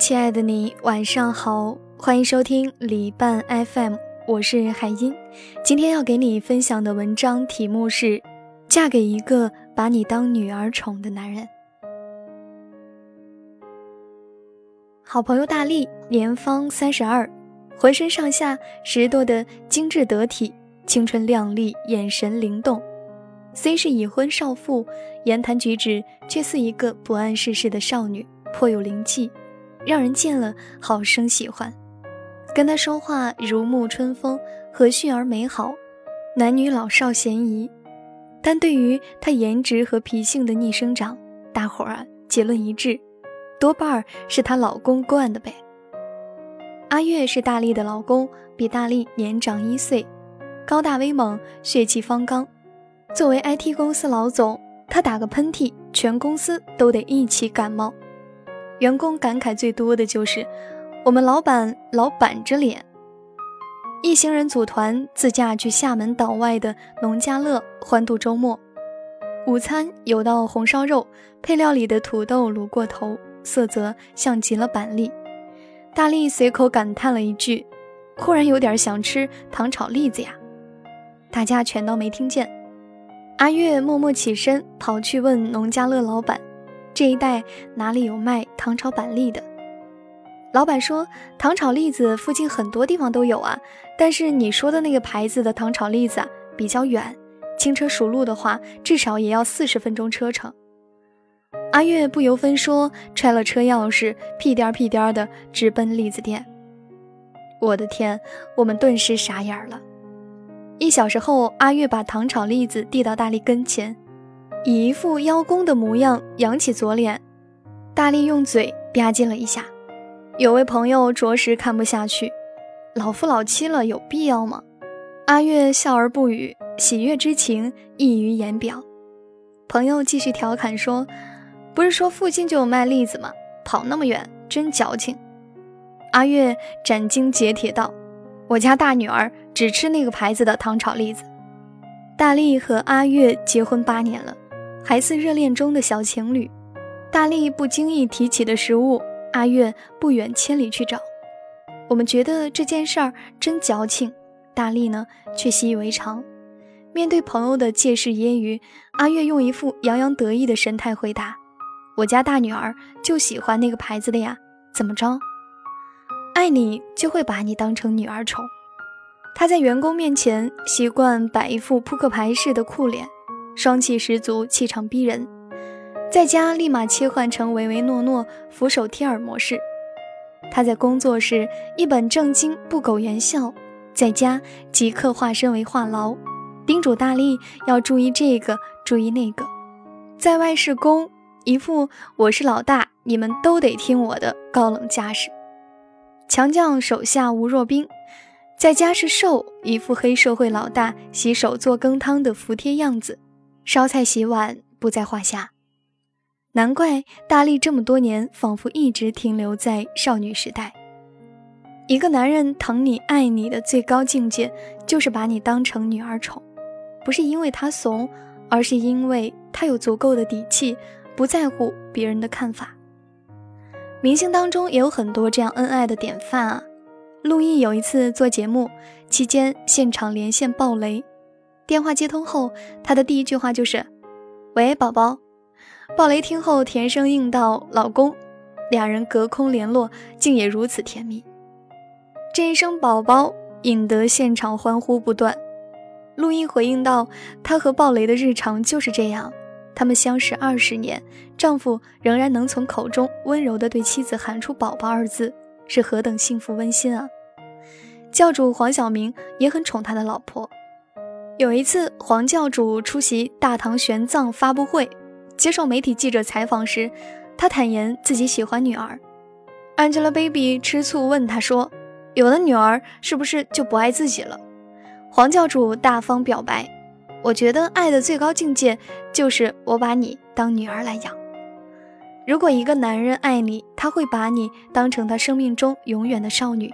亲爱的你，晚上好，欢迎收听李伴 FM，我是海音。今天要给你分享的文章题目是《嫁给一个把你当女儿宠的男人》。好朋友大力年方三十二，浑身上下拾掇的精致得体，青春靓丽，眼神灵动。虽是已婚少妇，言谈举止却似一个不谙世事的少女，颇有灵气。让人见了好生喜欢，跟他说话如沐春风，和煦而美好，男女老少咸宜。但对于他颜值和脾性的逆生长，大伙儿啊结论一致，多半儿是她老公惯的呗。阿月是大力的老公，比大力年长一岁，高大威猛，血气方刚。作为 IT 公司老总，他打个喷嚏，全公司都得一起感冒。员工感慨最多的就是我们老板老板着脸。一行人组团自驾去厦门岛外的农家乐欢度周末。午餐有道红烧肉，配料里的土豆卤过头，色泽像极了板栗。大力随口感叹了一句：“忽然有点想吃糖炒栗子呀。”大家全当没听见。阿月默默起身跑去问农家乐老板。这一带哪里有卖糖炒板栗的？老板说，糖炒栗子附近很多地方都有啊，但是你说的那个牌子的糖炒栗子啊比较远，轻车熟路的话，至少也要四十分钟车程。阿月不由分说，揣了车钥匙，屁颠儿屁颠儿的直奔栗子店。我的天，我们顿时傻眼了。一小时后，阿月把糖炒栗子递到大力跟前。以一副邀功的模样，扬起左脸，大力用嘴吧唧了一下。有位朋友着实看不下去，老夫老妻了，有必要吗？阿月笑而不语，喜悦之情溢于言表。朋友继续调侃说：“不是说附近就有卖栗子吗？跑那么远，真矫情。”阿月斩钉截铁道：“我家大女儿只吃那个牌子的糖炒栗子。”大力和阿月结婚八年了。还似热恋中的小情侣，大力不经意提起的食物，阿月不远千里去找。我们觉得这件事儿真矫情，大力呢却习以为常。面对朋友的借势揶揄，阿月用一副洋洋得意的神态回答：“我家大女儿就喜欢那个牌子的呀，怎么着？爱你就会把你当成女儿宠。”他在员工面前习惯摆一副扑克牌式的酷脸。双气十足，气场逼人，在家立马切换成唯唯诺诺、俯首贴耳模式。他在工作时一本正经、不苟言笑，在家即刻化身为话痨，叮嘱大力要注意这个，注意那个。在外是公，一副我是老大，你们都得听我的高冷架势。强将手下无弱兵，在家是受，一副黑社会老大洗手做羹汤的服帖样子。烧菜洗碗不在话下，难怪大力这么多年仿佛一直停留在少女时代。一个男人疼你爱你的最高境界，就是把你当成女儿宠，不是因为他怂，而是因为他有足够的底气，不在乎别人的看法。明星当中也有很多这样恩爱的典范啊。陆毅有一次做节目期间，现场连线爆雷。电话接通后，他的第一句话就是：“喂，宝宝。”鲍雷听后甜声应道：“老公。”两人隔空联络，竟也如此甜蜜。这一声“宝宝”引得现场欢呼不断。陆毅回应道：“他和鲍雷的日常就是这样，他们相识二十年，丈夫仍然能从口中温柔地对妻子喊出‘宝宝’二字，是何等幸福温馨啊！”教主黄晓明也很宠他的老婆。有一次，黄教主出席大唐玄奘发布会，接受媒体记者采访时，他坦言自己喜欢女儿。Angelababy 吃醋问他说：“有了女儿，是不是就不爱自己了？”黄教主大方表白：“我觉得爱的最高境界就是我把你当女儿来养。如果一个男人爱你，他会把你当成他生命中永远的少女，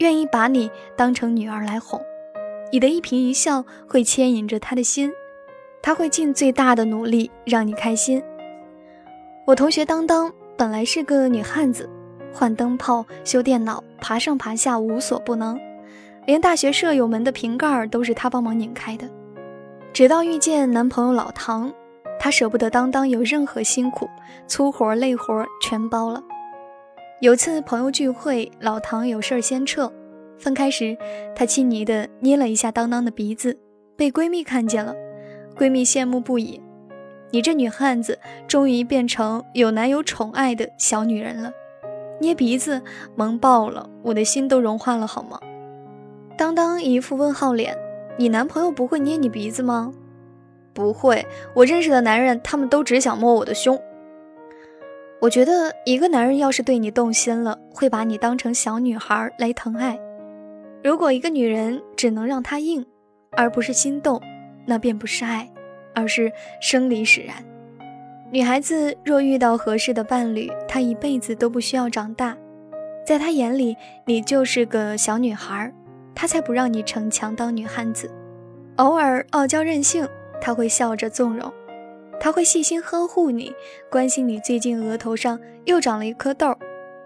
愿意把你当成女儿来哄。”你的一颦一笑会牵引着他的心，他会尽最大的努力让你开心。我同学当当本来是个女汉子，换灯泡、修电脑、爬上爬下无所不能，连大学舍友们的瓶盖都是他帮忙拧开的。直到遇见男朋友老唐，他舍不得当当有任何辛苦，粗活累活全包了。有次朋友聚会，老唐有事儿先撤，分开时，他亲昵地捏了一下当当的鼻子，被闺蜜看见了，闺蜜羡慕不已。你这女汉子终于变成有男友宠爱的小女人了，捏鼻子萌爆了，我的心都融化了，好吗？当当一副问号脸，你男朋友不会捏你鼻子吗？不会，我认识的男人他们都只想摸我的胸。我觉得一个男人要是对你动心了，会把你当成小女孩来疼爱。如果一个女人只能让他硬，而不是心动，那便不是爱。而是生理使然。女孩子若遇到合适的伴侣，她一辈子都不需要长大，在她眼里，你就是个小女孩，她才不让你逞强当女汉子。偶尔傲娇任性，她会笑着纵容，她会细心呵护你，关心你最近额头上又长了一颗痘，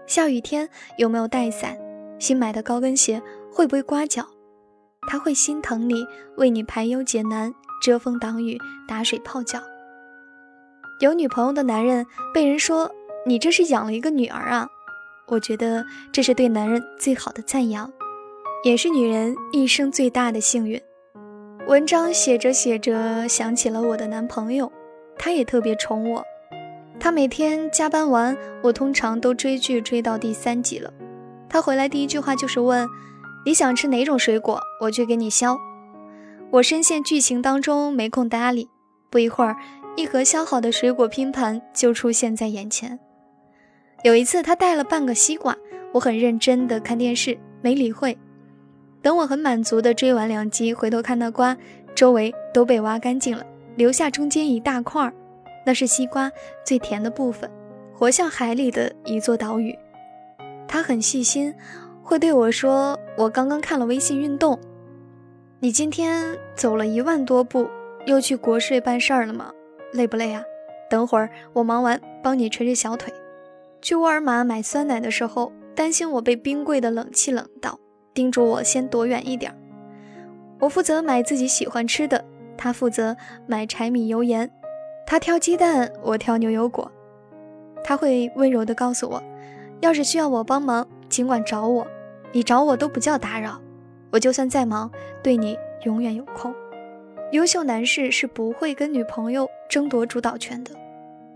下雨天有没有带伞，新买的高跟鞋会不会刮脚，他会心疼你，为你排忧解难。遮风挡雨，打水泡脚。有女朋友的男人被人说：“你这是养了一个女儿啊！”我觉得这是对男人最好的赞扬，也是女人一生最大的幸运。文章写着写着，想起了我的男朋友，他也特别宠我。他每天加班完，我通常都追剧追到第三集了。他回来第一句话就是问：“你想吃哪种水果？我去给你削。”我深陷剧情当中，没空搭理。不一会儿，一盒削好的水果拼盘就出现在眼前。有一次，他带了半个西瓜，我很认真地看电视，没理会。等我很满足地追完两集，回头看那瓜，周围都被挖干净了，留下中间一大块，那是西瓜最甜的部分，活像海里的一座岛屿。他很细心，会对我说：“我刚刚看了微信运动。”你今天走了一万多步，又去国税办事儿了吗？累不累啊？等会儿我忙完帮你捶捶小腿。去沃尔玛买酸奶的时候，担心我被冰柜的冷气冷到，叮嘱我先躲远一点。我负责买自己喜欢吃的，他负责买柴米油盐。他挑鸡蛋，我挑牛油果。他会温柔地告诉我，要是需要我帮忙，尽管找我。你找我都不叫打扰。我就算再忙，对你永远有空。优秀男士是不会跟女朋友争夺主导权的。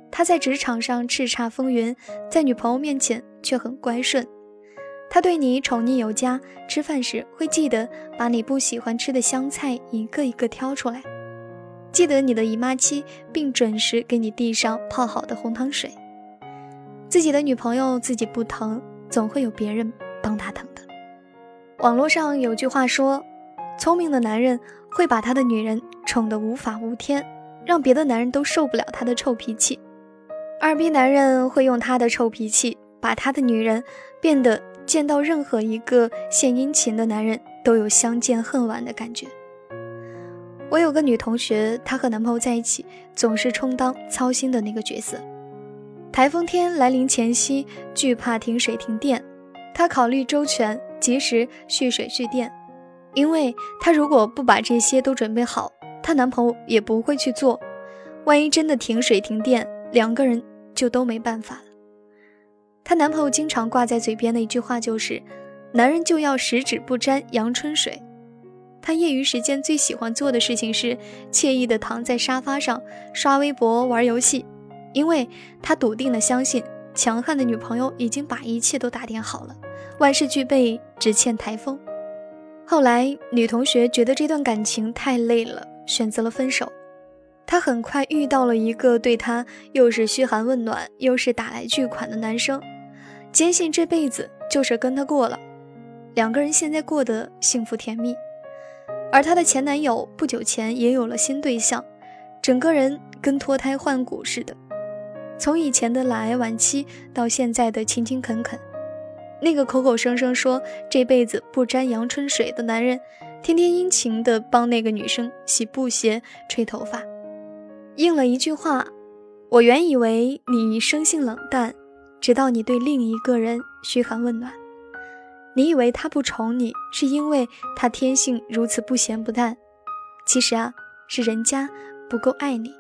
他在职场上叱咤风云，在女朋友面前却很乖顺。他对你宠溺有加，吃饭时会记得把你不喜欢吃的香菜一个一个挑出来，记得你的姨妈期，并准时给你递上泡好的红糖水。自己的女朋友自己不疼，总会有别人帮她疼的。网络上有句话说：“聪明的男人会把他的女人宠得无法无天，让别的男人都受不了他的臭脾气；二逼男人会用他的臭脾气把他的女人变得见到任何一个献殷勤的男人都有相见恨晚的感觉。”我有个女同学，她和男朋友在一起，总是充当操心的那个角色。台风天来临前夕，惧怕停水停电，她考虑周全。及时蓄水蓄电，因为她如果不把这些都准备好，她男朋友也不会去做。万一真的停水停电，两个人就都没办法了。她男朋友经常挂在嘴边的一句话就是：“男人就要十指不沾阳春水。”他业余时间最喜欢做的事情是惬意地躺在沙发上刷微博、玩游戏，因为他笃定地相信强悍的女朋友已经把一切都打点好了。万事俱备，只欠台风。后来，女同学觉得这段感情太累了，选择了分手。她很快遇到了一个对她又是嘘寒问暖，又是打来巨款的男生，坚信这辈子就是跟他过了。两个人现在过得幸福甜蜜。而她的前男友不久前也有了新对象，整个人跟脱胎换骨似的，从以前的懒癌晚期到现在的勤勤恳恳。那个口口声声说这辈子不沾阳春水的男人，天天殷勤地帮那个女生洗布鞋、吹头发，应了一句话：“我原以为你生性冷淡，直到你对另一个人嘘寒问暖。你以为他不宠你，是因为他天性如此不咸不淡。其实啊，是人家不够爱你。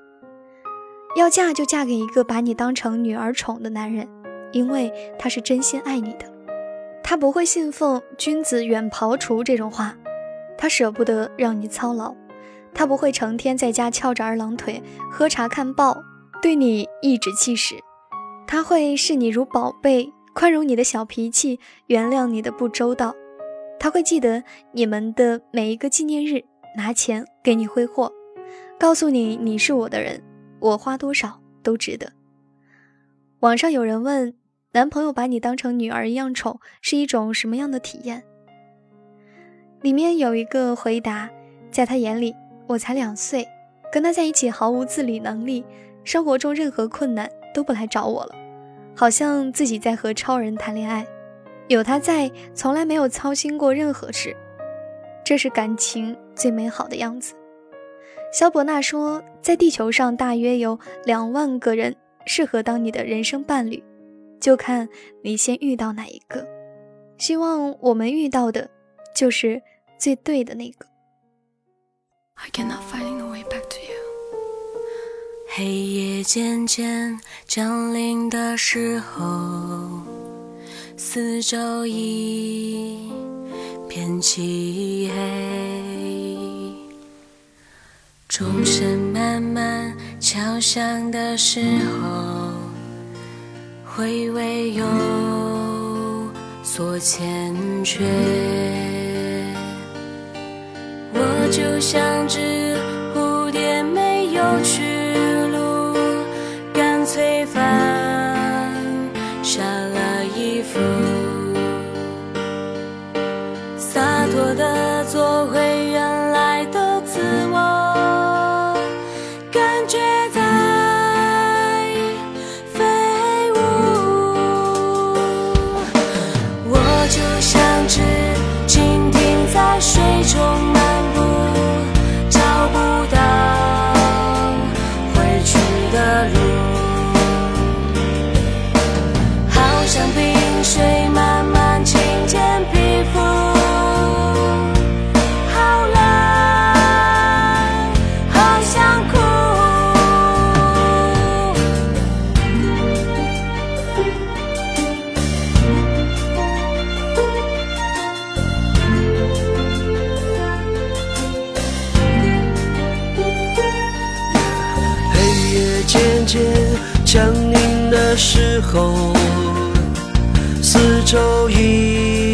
要嫁就嫁给一个把你当成女儿宠的男人，因为他是真心爱你的。他不会信奉“君子远庖厨”这种话，他舍不得让你操劳。他不会成天在家翘着二郎腿喝茶看报，对你颐指气使。他会视你如宝贝。宽容你的小脾气，原谅你的不周到，他会记得你们的每一个纪念日，拿钱给你挥霍，告诉你你是我的人，我花多少都值得。网上有人问，男朋友把你当成女儿一样宠，是一种什么样的体验？里面有一个回答，在他眼里，我才两岁，跟他在一起毫无自理能力，生活中任何困难都不来找我了。好像自己在和超人谈恋爱，有他在，从来没有操心过任何事，这是感情最美好的样子。肖伯纳说，在地球上大约有两万个人适合当你的人生伴侣，就看你先遇到哪一个。希望我们遇到的，就是最对的那个。黑夜渐渐降临的时候，四周一片漆黑。钟声慢慢敲响的时候，回味有所欠缺。我就像只时候，四周一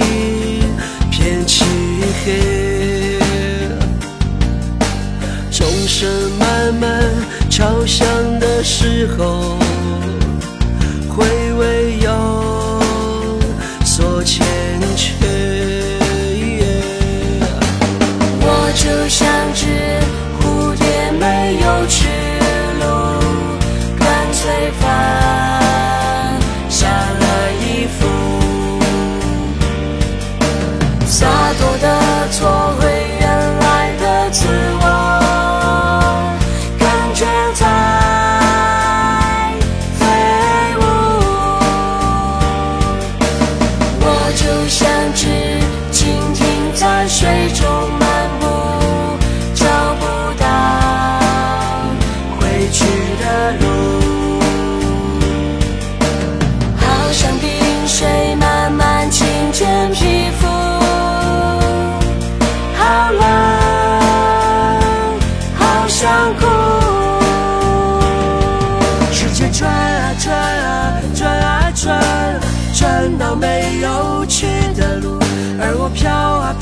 片漆黑，钟声慢慢敲响的时候，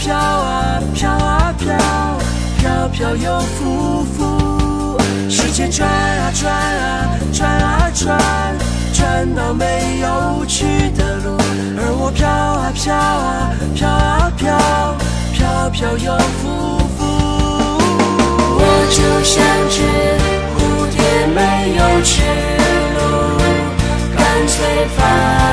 飘啊飘啊飘，飘飘又浮浮。时间转啊转啊转啊转，转到没有去的路。而我飘啊飘啊飘啊飘，飘飘又浮浮。我就像只蝴蝶，没有去路。干脆放。